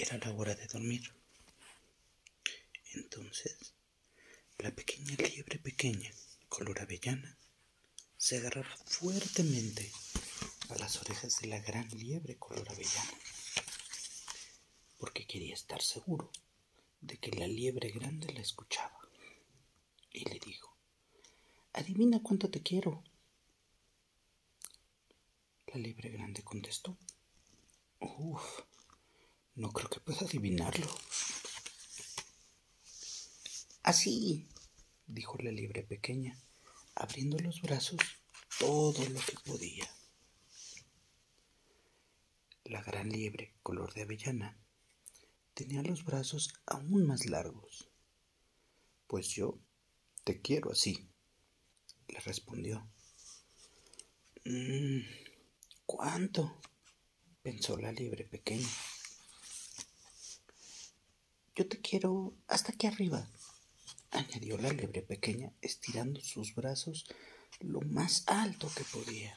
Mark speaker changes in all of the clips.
Speaker 1: Era la hora de dormir. Entonces, la pequeña liebre pequeña, color avellana, se agarraba fuertemente a las orejas de la gran liebre color avellana, porque quería estar seguro de que la liebre grande la escuchaba. Y le dijo, adivina cuánto te quiero. La liebre grande contestó, uff, no creo que pueda adivinarlo. Así, dijo la liebre pequeña, abriendo los brazos todo lo que podía. La gran liebre, color de avellana, tenía los brazos aún más largos. Pues yo te quiero así, le respondió. Mm, ¿Cuánto? pensó la liebre pequeña. Yo te quiero hasta aquí arriba, añadió la liebre pequeña, estirando sus brazos lo más alto que podía.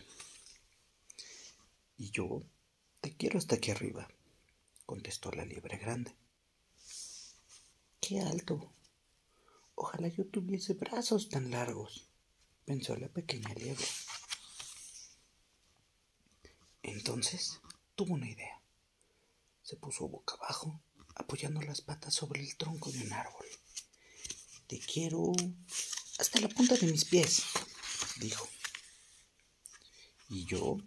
Speaker 1: Y yo te quiero hasta aquí arriba, contestó la liebre grande. ¡Qué alto! Ojalá yo tuviese brazos tan largos, pensó la pequeña liebre. Entonces tuvo una idea. Se puso boca abajo, apoyando las patas sobre el tronco de un árbol. Te quiero hasta la punta de mis pies, dijo. Y yo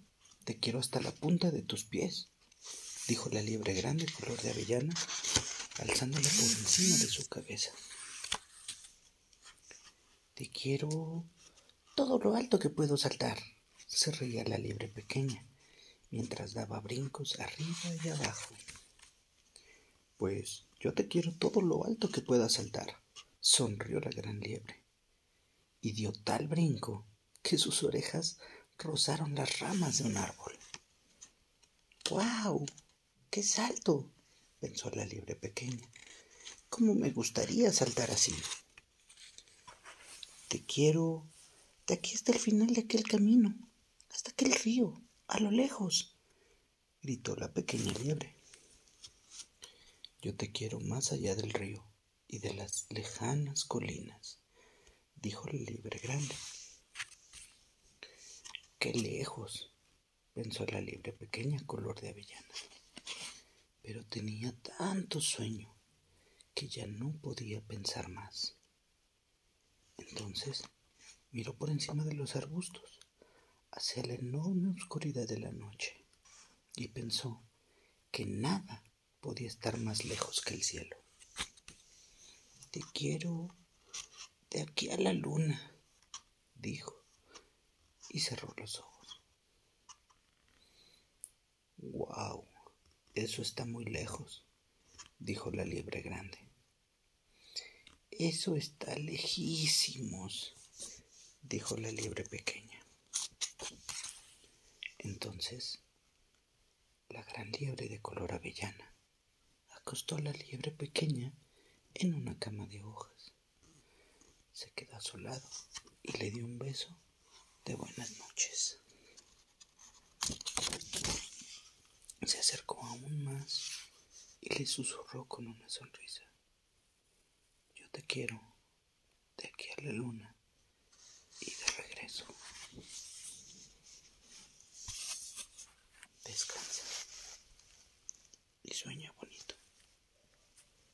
Speaker 1: te quiero hasta la punta de tus pies, dijo la liebre grande color de avellana, alzándola por encima de su cabeza. Te quiero todo lo alto que puedo saltar, se reía la liebre pequeña, mientras daba brincos arriba y abajo. Pues yo te quiero todo lo alto que pueda saltar, sonrió la gran liebre, y dio tal brinco que sus orejas rozaron las ramas de un árbol. ¡Guau! ¡Qué salto! pensó la liebre pequeña. ¿Cómo me gustaría saltar así? Te quiero de aquí hasta el final de aquel camino, hasta aquel río, a lo lejos, gritó la pequeña liebre. Yo te quiero más allá del río y de las lejanas colinas, dijo la liebre grande. Qué lejos, pensó la liebre pequeña color de avellana. Pero tenía tanto sueño que ya no podía pensar más. Entonces miró por encima de los arbustos hacia la enorme oscuridad de la noche y pensó que nada podía estar más lejos que el cielo. Te quiero de aquí a la luna, dijo y cerró los ojos. ¡Guau! Eso está muy lejos, dijo la liebre grande. Eso está lejísimos, dijo la liebre pequeña. Entonces, la gran liebre de color avellana acostó a la liebre pequeña en una cama de hojas. Se quedó a su lado y le dio un beso de buenas noches. Se acercó aún más y le susurró con una sonrisa. Yo te quiero de aquí a la luna y de regreso. Descansa y sueña bonito.